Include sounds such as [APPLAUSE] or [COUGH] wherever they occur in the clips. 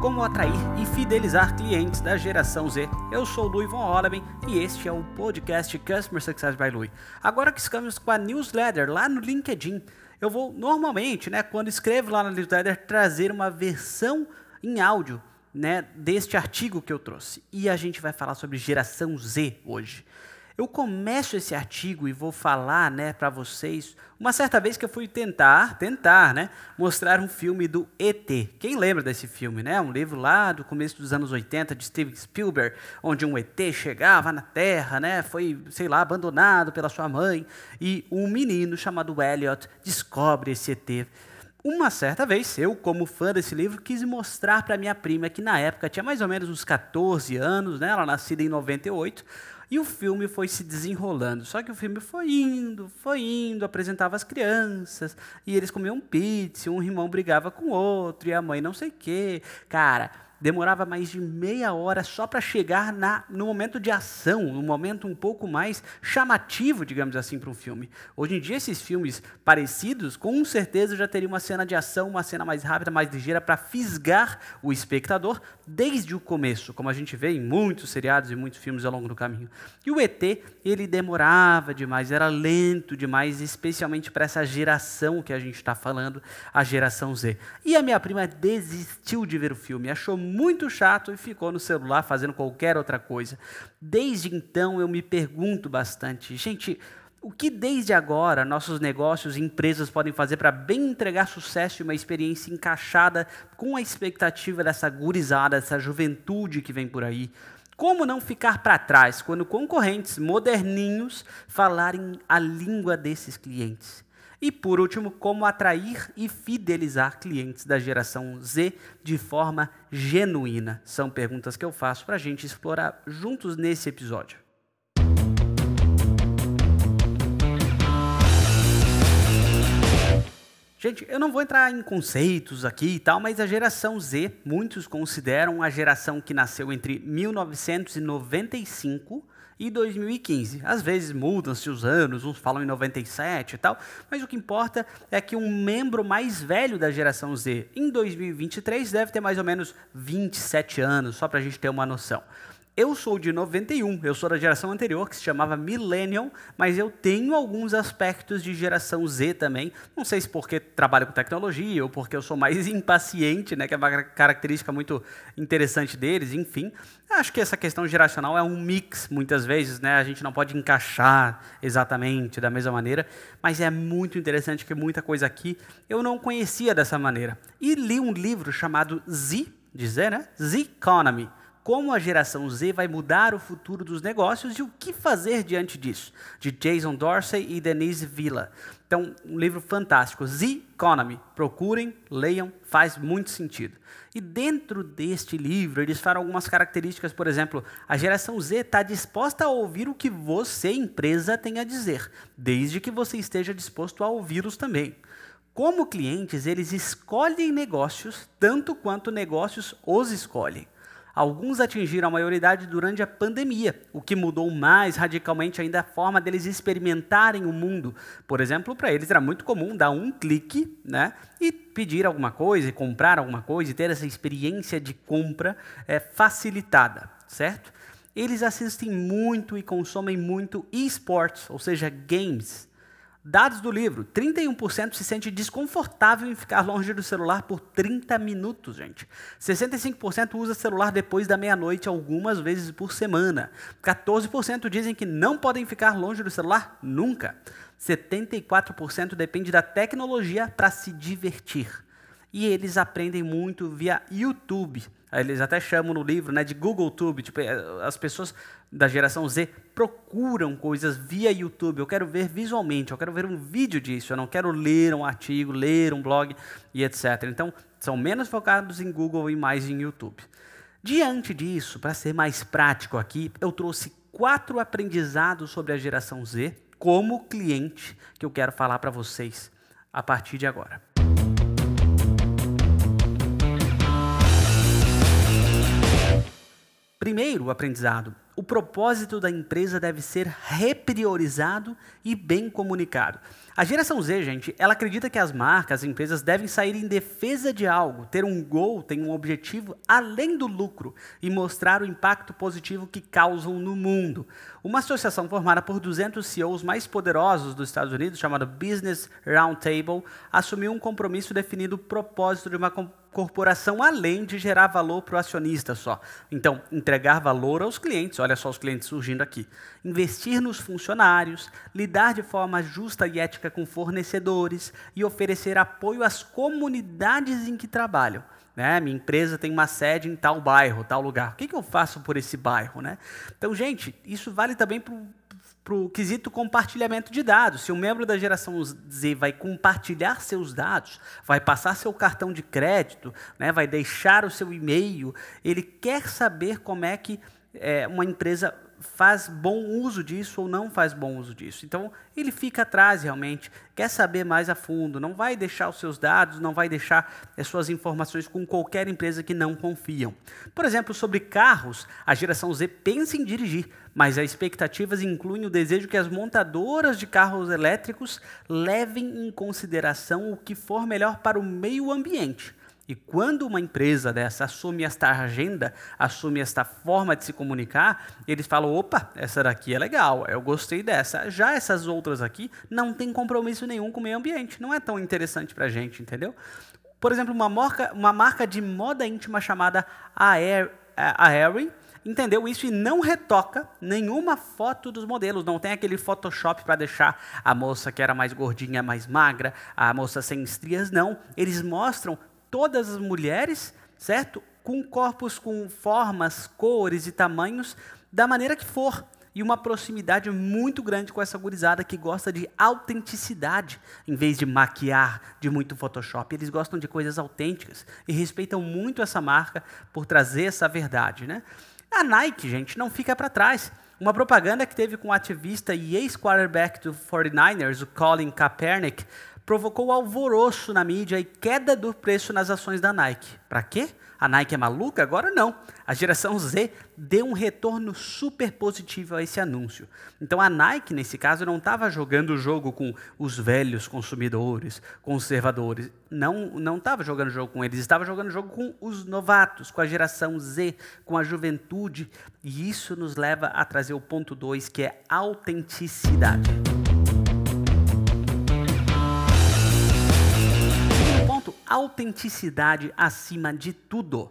como atrair e fidelizar clientes da geração Z. Eu sou o Louis Von Holleben e este é o podcast Customer Success by Louis. Agora que estamos com a newsletter lá no LinkedIn, eu vou normalmente, né, quando escrevo lá na newsletter, trazer uma versão em áudio né, deste artigo que eu trouxe. E a gente vai falar sobre geração Z hoje. Eu começo esse artigo e vou falar, né, para vocês, uma certa vez que eu fui tentar, tentar, né, mostrar um filme do ET. Quem lembra desse filme, né? Um livro lá do começo dos anos 80 de Steven Spielberg, onde um ET chegava na Terra, né, foi, sei lá, abandonado pela sua mãe e um menino chamado Elliot descobre esse ET. Uma certa vez, eu, como fã desse livro, quis mostrar para minha prima, que na época tinha mais ou menos uns 14 anos, né? ela nascida em 98, e o filme foi se desenrolando. Só que o filme foi indo, foi indo, apresentava as crianças, e eles comiam pizza, um irmão brigava com o outro, e a mãe não sei o quê. Cara, demorava mais de meia hora só para chegar na, no momento de ação, no momento um pouco mais chamativo, digamos assim, para um filme. Hoje em dia, esses filmes parecidos, com certeza já teriam uma cena de ação, uma cena mais rápida, mais ligeira, para fisgar o espectador desde o começo, como a gente vê em muitos seriados e muitos filmes ao longo do caminho. E o ET, ele demorava demais, era lento demais, especialmente para essa geração que a gente está falando, a geração Z. E a minha prima desistiu de ver o filme, achou muito chato e ficou no celular fazendo qualquer outra coisa. Desde então eu me pergunto bastante, gente, o que desde agora nossos negócios e empresas podem fazer para bem entregar sucesso e uma experiência encaixada com a expectativa dessa gurizada, dessa juventude que vem por aí? Como não ficar para trás quando concorrentes moderninhos falarem a língua desses clientes? E por último, como atrair e fidelizar clientes da geração Z de forma genuína? São perguntas que eu faço para a gente explorar juntos nesse episódio. Gente, eu não vou entrar em conceitos aqui e tal, mas a geração Z, muitos consideram a geração que nasceu entre 1995 e 2015. Às vezes mudam-se os anos, uns falam em 97 e tal, mas o que importa é que um membro mais velho da geração Z em 2023 deve ter mais ou menos 27 anos, só para a gente ter uma noção. Eu sou de 91, eu sou da geração anterior, que se chamava Millennium, mas eu tenho alguns aspectos de geração Z também. Não sei se porque trabalho com tecnologia ou porque eu sou mais [LAUGHS] impaciente, né, que é uma característica muito interessante deles, enfim. Acho que essa questão geracional é um mix, muitas vezes, né? A gente não pode encaixar exatamente da mesma maneira, mas é muito interessante que muita coisa aqui eu não conhecia dessa maneira. E li um livro chamado Z, dizer, né? Z Economy como a geração Z vai mudar o futuro dos negócios e o que fazer diante disso, de Jason Dorsey e Denise Villa. Então, um livro fantástico, Z Economy. Procurem, leiam, faz muito sentido. E dentro deste livro, eles falam algumas características, por exemplo, a geração Z está disposta a ouvir o que você, empresa, tem a dizer, desde que você esteja disposto a ouvi-los também. Como clientes, eles escolhem negócios tanto quanto negócios os escolhem. Alguns atingiram a maioridade durante a pandemia, o que mudou mais radicalmente ainda a forma deles experimentarem o mundo. Por exemplo, para eles era muito comum dar um clique né, e pedir alguma coisa, e comprar alguma coisa, e ter essa experiência de compra é, facilitada, certo? Eles assistem muito e consomem muito esports, ou seja, games. Dados do livro: 31% se sente desconfortável em ficar longe do celular por 30 minutos, gente. 65% usa celular depois da meia-noite algumas vezes por semana. 14% dizem que não podem ficar longe do celular nunca. 74% depende da tecnologia para se divertir. E eles aprendem muito via YouTube. Eles até chamam no livro né, de Google Tube. Tipo, é, as pessoas da geração Z procuram coisas via YouTube. Eu quero ver visualmente, eu quero ver um vídeo disso. Eu não quero ler um artigo, ler um blog e etc. Então, são menos focados em Google e mais em YouTube. Diante disso, para ser mais prático aqui, eu trouxe quatro aprendizados sobre a geração Z como cliente que eu quero falar para vocês a partir de agora. Primeiro aprendizado: o propósito da empresa deve ser repriorizado e bem comunicado. A geração Z, gente, ela acredita que as marcas, as empresas devem sair em defesa de algo, ter um gol, ter um objetivo além do lucro e mostrar o impacto positivo que causam no mundo. Uma associação formada por 200 CEOs mais poderosos dos Estados Unidos, chamada Business Roundtable, assumiu um compromisso definindo o propósito de uma corporação além de gerar valor para o acionista só. Então, entregar valor aos clientes, olha só os clientes surgindo aqui. Investir nos funcionários, lidar de forma justa e ética com fornecedores e oferecer apoio às comunidades em que trabalham. Né? Minha empresa tem uma sede em tal bairro, tal lugar. O que, que eu faço por esse bairro? Né? Então, gente, isso vale também para para o quesito compartilhamento de dados. Se um membro da geração Z vai compartilhar seus dados, vai passar seu cartão de crédito, né, vai deixar o seu e-mail, ele quer saber como é que é, uma empresa faz bom uso disso ou não faz bom uso disso. Então, ele fica atrás realmente, quer saber mais a fundo, não vai deixar os seus dados, não vai deixar as suas informações com qualquer empresa que não confiam. Por exemplo, sobre carros, a geração Z pensa em dirigir, mas as expectativas incluem o desejo que as montadoras de carros elétricos levem em consideração o que for melhor para o meio ambiente. E quando uma empresa dessa assume esta agenda, assume esta forma de se comunicar, eles falam: opa, essa daqui é legal, eu gostei dessa. Já essas outras aqui não tem compromisso nenhum com o meio ambiente, não é tão interessante para a gente, entendeu? Por exemplo, uma marca, uma marca de moda íntima chamada Aer, Aerie entendeu isso e não retoca nenhuma foto dos modelos. Não tem aquele Photoshop para deixar a moça que era mais gordinha mais magra, a moça sem estrias. Não. Eles mostram todas as mulheres, certo? Com corpos com formas, cores e tamanhos da maneira que for. E uma proximidade muito grande com essa gurizada que gosta de autenticidade, em vez de maquiar de muito Photoshop. Eles gostam de coisas autênticas e respeitam muito essa marca por trazer essa verdade. Né? A Nike, gente, não fica para trás. Uma propaganda que teve com o ativista e ex-quarterback do 49ers, o Colin Kaepernick, provocou alvoroço na mídia e queda do preço nas ações da Nike. Para quê? A Nike é maluca? Agora não. A geração Z deu um retorno super positivo a esse anúncio. Então a Nike, nesse caso, não estava jogando o jogo com os velhos consumidores, conservadores. Não estava jogando o jogo com eles, estava jogando o jogo com os novatos, com a geração Z, com a juventude. E isso nos leva a trazer o ponto 2, que é autenticidade. Autenticidade acima de tudo.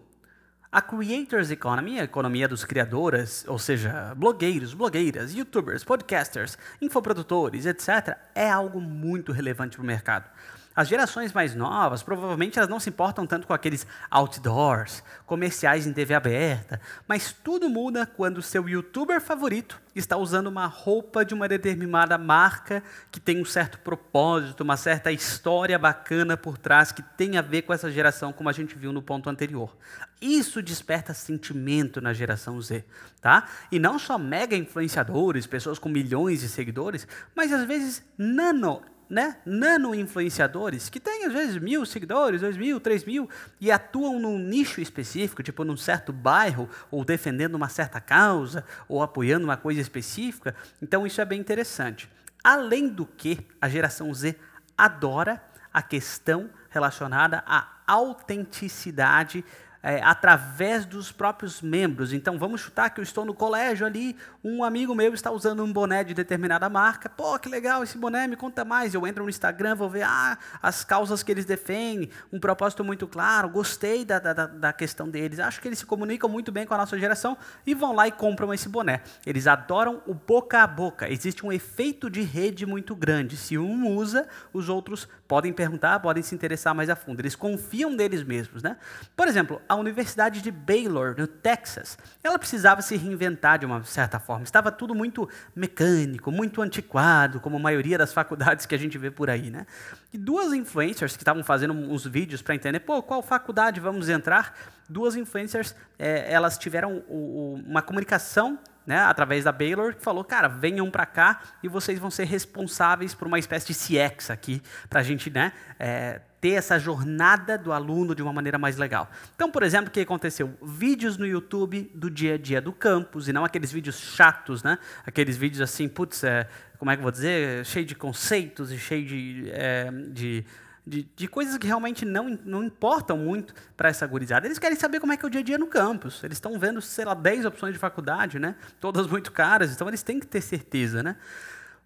A Creators Economy, a economia dos criadores, ou seja, blogueiros, blogueiras, youtubers, podcasters, infoprodutores, etc., é algo muito relevante para o mercado. As gerações mais novas, provavelmente elas não se importam tanto com aqueles outdoors, comerciais em TV aberta, mas tudo muda quando seu youtuber favorito está usando uma roupa de uma determinada marca que tem um certo propósito, uma certa história bacana por trás que tem a ver com essa geração, como a gente viu no ponto anterior. Isso desperta sentimento na geração Z, tá? E não só mega influenciadores, pessoas com milhões de seguidores, mas às vezes nano né, nano-influenciadores que têm, às vezes, mil seguidores, dois mil, três mil, e atuam num nicho específico, tipo num certo bairro, ou defendendo uma certa causa, ou apoiando uma coisa específica. Então, isso é bem interessante. Além do que, a geração Z adora a questão relacionada à autenticidade é, através dos próprios membros. Então, vamos chutar que eu estou no colégio ali, um amigo meu está usando um boné de determinada marca. Pô, que legal esse boné, me conta mais. Eu entro no Instagram, vou ver ah, as causas que eles defendem, um propósito muito claro, gostei da, da, da questão deles. Acho que eles se comunicam muito bem com a nossa geração e vão lá e compram esse boné. Eles adoram o boca a boca. Existe um efeito de rede muito grande. Se um usa, os outros podem perguntar, podem se interessar mais a fundo. Eles confiam neles mesmos. Né? Por exemplo, a Universidade de Baylor, no Texas, ela precisava se reinventar de uma certa forma. Estava tudo muito mecânico, muito antiquado, como a maioria das faculdades que a gente vê por aí, né? E duas influencers que estavam fazendo uns vídeos para entender, pô, qual faculdade vamos entrar? Duas influencers, é, elas tiveram o, o, uma comunicação né, através da Baylor, que falou, cara, venham para cá e vocês vão ser responsáveis por uma espécie de CX aqui, para a gente né, é, ter essa jornada do aluno de uma maneira mais legal. Então, por exemplo, o que aconteceu? Vídeos no YouTube do dia a dia do campus, e não aqueles vídeos chatos, né? Aqueles vídeos assim, putz, é, como é que eu vou dizer? Cheio de conceitos e cheio de, é, de de, de, coisas que realmente não, não importam muito para essa gurizada. Eles querem saber como é que é o dia a dia no campus. Eles estão vendo, sei lá, 10 opções de faculdade, né? Todas muito caras, então eles têm que ter certeza, né?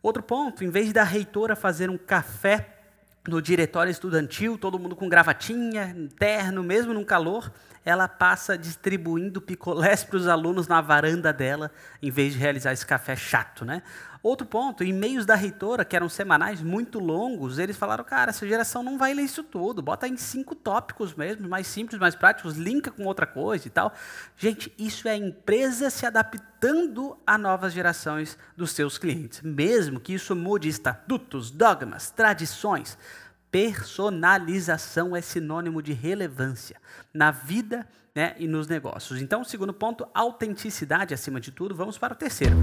Outro ponto, em vez da reitora fazer um café no diretório estudantil, todo mundo com gravatinha, terno, mesmo no calor, ela passa distribuindo picolés [LAUGHS] para os alunos na varanda dela, em vez de realizar esse café chato, né? Outro ponto, e-mails da reitora, que eram semanais muito longos, eles falaram, cara, essa geração não vai ler isso tudo, bota em cinco tópicos mesmo, mais simples, mais práticos, linka com outra coisa e tal. Gente, isso é empresa se adaptando a novas gerações dos seus clientes, mesmo que isso mude estatutos, dogmas, tradições. Personalização é sinônimo de relevância na vida né, e nos negócios. Então, segundo ponto, autenticidade acima de tudo. Vamos para o terceiro.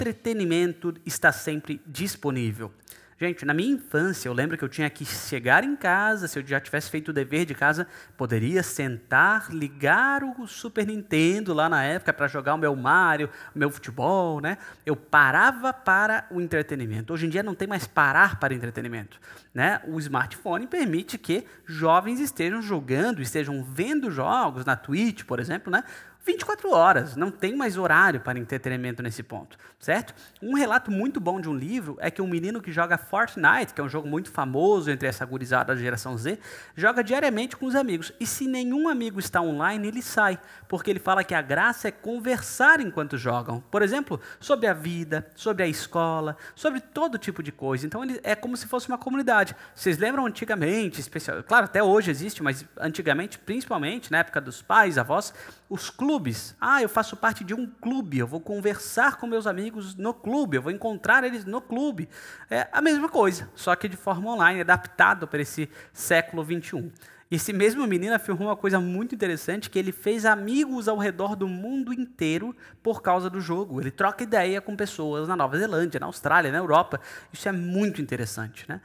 Entretenimento está sempre disponível. Gente, na minha infância, eu lembro que eu tinha que chegar em casa, se eu já tivesse feito o dever de casa, poderia sentar, ligar o Super Nintendo lá na época para jogar o meu Mario, o meu futebol, né? Eu parava para o entretenimento. Hoje em dia não tem mais parar para entretenimento, né? O smartphone permite que jovens estejam jogando, estejam vendo jogos na Twitch, por exemplo, né? 24 horas, não tem mais horário para entretenimento nesse ponto, certo? Um relato muito bom de um livro é que um menino que joga Fortnite, que é um jogo muito famoso entre essa gurizada da geração Z, joga diariamente com os amigos. E se nenhum amigo está online, ele sai, porque ele fala que a graça é conversar enquanto jogam. Por exemplo, sobre a vida, sobre a escola, sobre todo tipo de coisa. Então ele é como se fosse uma comunidade. Vocês lembram antigamente, especial, claro, até hoje existe, mas antigamente, principalmente na época dos pais, avós, os clubes. Ah, eu faço parte de um clube, eu vou conversar com meus amigos no clube, eu vou encontrar eles no clube. É a mesma coisa, só que de forma online, adaptado para esse século 21. Esse mesmo menino afirmou uma coisa muito interessante, que ele fez amigos ao redor do mundo inteiro por causa do jogo. Ele troca ideia com pessoas na Nova Zelândia, na Austrália, na Europa. Isso é muito interessante. Né?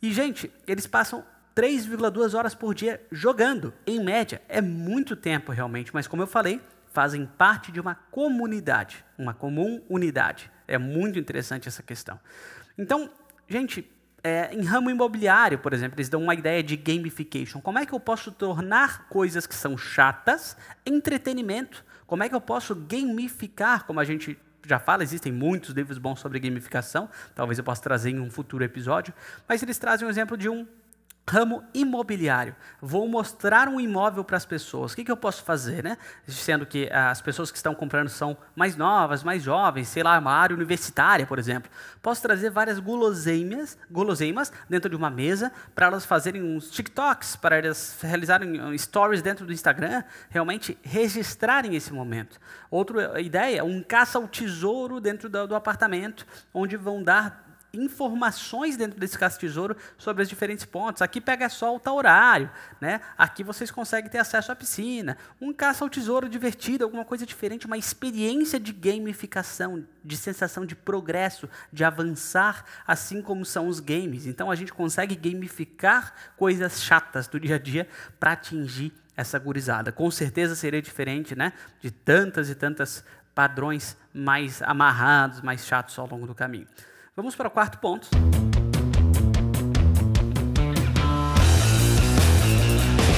E, gente, eles passam 3,2 horas por dia jogando, em média. É muito tempo realmente, mas como eu falei, fazem parte de uma comunidade, uma comum unidade. É muito interessante essa questão. Então, gente, é, em ramo imobiliário, por exemplo, eles dão uma ideia de gamification. Como é que eu posso tornar coisas que são chatas entretenimento? Como é que eu posso gamificar, como a gente já fala, existem muitos livros bons sobre gamificação, talvez eu possa trazer em um futuro episódio, mas eles trazem um exemplo de um Ramo imobiliário. Vou mostrar um imóvel para as pessoas. O que, que, eu posso fazer, né? Sendo que as pessoas que estão comprando são mais novas, mais jovens, sei lá, uma área universitária, por exemplo. Posso trazer várias guloseimas, guloseimas dentro de uma mesa para elas fazerem uns TikToks, para elas realizarem uh, stories dentro do Instagram, realmente registrarem esse momento. Outra ideia, um caça ao tesouro dentro do, do apartamento, onde vão dar informações dentro desse caça-tesouro sobre os diferentes pontos. Aqui pega só o tal horário, né? Aqui vocês conseguem ter acesso à piscina. Um caça ao tesouro divertido, alguma coisa diferente, uma experiência de gamificação, de sensação de progresso, de avançar, assim como são os games. Então a gente consegue gamificar coisas chatas do dia a dia para atingir essa gurizada. Com certeza seria diferente, né? De tantas e tantas padrões mais amarrados, mais chatos ao longo do caminho. Vamos para o quarto ponto.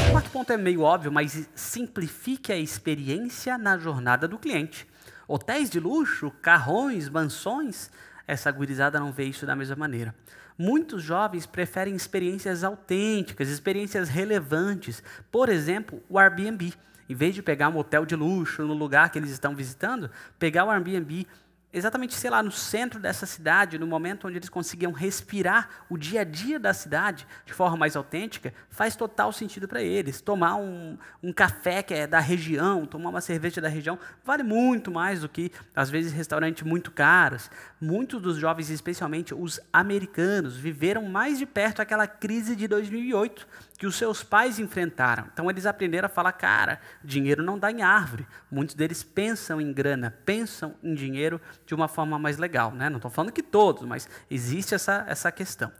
O quarto ponto é meio óbvio, mas simplifique a experiência na jornada do cliente. Hotéis de luxo, carrões, mansões, essa gurizada não vê isso da mesma maneira. Muitos jovens preferem experiências autênticas, experiências relevantes. Por exemplo, o Airbnb. Em vez de pegar um hotel de luxo no lugar que eles estão visitando, pegar o Airbnb exatamente, sei lá, no centro dessa cidade, no momento onde eles conseguiam respirar o dia a dia da cidade de forma mais autêntica, faz total sentido para eles. Tomar um, um café que é da região, tomar uma cerveja da região, vale muito mais do que, às vezes, restaurantes muito caros. Muitos dos jovens, especialmente os americanos, viveram mais de perto aquela crise de 2008 que os seus pais enfrentaram. Então eles aprenderam a falar, cara, dinheiro não dá em árvore. Muitos deles pensam em grana, pensam em dinheiro de uma forma mais legal. Né? Não estou falando que todos, mas existe essa, essa questão.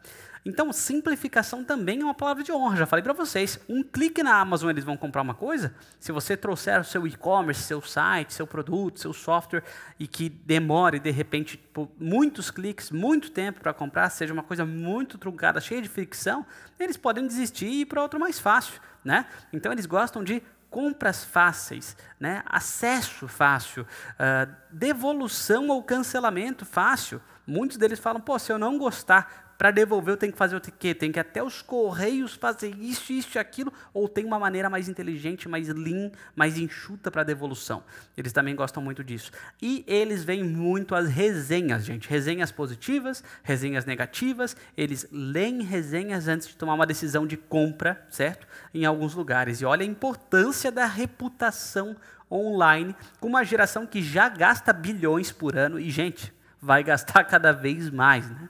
Então, simplificação também é uma palavra de honra. Já falei para vocês. Um clique na Amazon, eles vão comprar uma coisa. Se você trouxer o seu e-commerce, seu site, seu produto, seu software, e que demore, de repente, muitos cliques, muito tempo para comprar, seja uma coisa muito truncada, cheia de fricção, eles podem desistir e ir para outro mais fácil. Né? Então, eles gostam de compras fáceis, né? acesso fácil, uh, devolução ou cancelamento fácil. Muitos deles falam, pô, se eu não gostar, para devolver eu tenho que fazer o quê? Tem que até os correios fazer isso, isso e aquilo, ou tem uma maneira mais inteligente, mais lean, mais enxuta para devolução. Eles também gostam muito disso. E eles veem muito as resenhas, gente. Resenhas positivas, resenhas negativas. Eles leem resenhas antes de tomar uma decisão de compra, certo? Em alguns lugares. E olha a importância da reputação online com uma geração que já gasta bilhões por ano e, gente, vai gastar [LAUGHS] cada vez mais, né?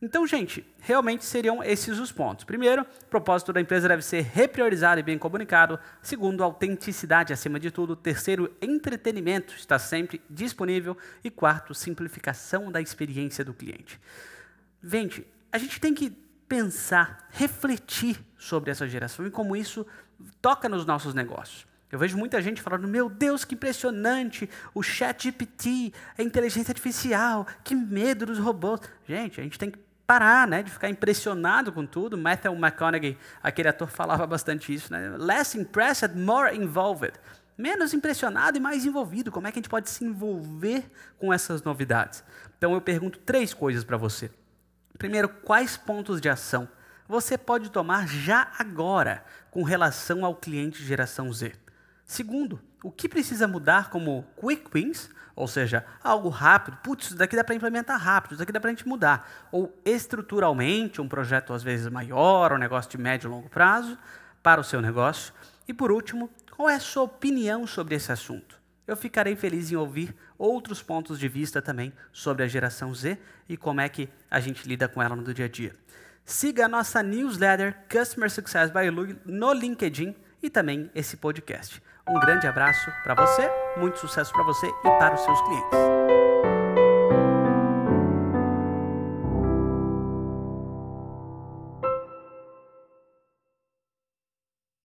Então, gente, realmente seriam esses os pontos. Primeiro, o propósito da empresa deve ser repriorizado e bem comunicado. Segundo, autenticidade acima de tudo. Terceiro, entretenimento está sempre disponível. E quarto, simplificação da experiência do cliente. Gente, a gente tem que pensar, refletir sobre essa geração e como isso toca nos nossos negócios. Eu vejo muita gente falando: Meu Deus, que impressionante! O Chat GPT, a inteligência artificial, que medo dos robôs. Gente, a gente tem que parar, né, de ficar impressionado com tudo. Matthew McConaughey, aquele ator, falava bastante isso, né? Less impressed, more involved. Menos impressionado e mais envolvido. Como é que a gente pode se envolver com essas novidades? Então eu pergunto três coisas para você. Primeiro, quais pontos de ação você pode tomar já agora com relação ao cliente geração Z? Segundo, o que precisa mudar como quick wins ou seja, algo rápido, putz, isso daqui dá para implementar rápido, isso daqui dá para a gente mudar. Ou estruturalmente, um projeto às vezes maior, um negócio de médio e longo prazo para o seu negócio. E por último, qual é a sua opinião sobre esse assunto? Eu ficarei feliz em ouvir outros pontos de vista também sobre a geração Z e como é que a gente lida com ela no dia a dia. Siga a nossa newsletter Customer Success by Lu no LinkedIn e também esse podcast. Um grande abraço para você, muito sucesso para você e para os seus clientes.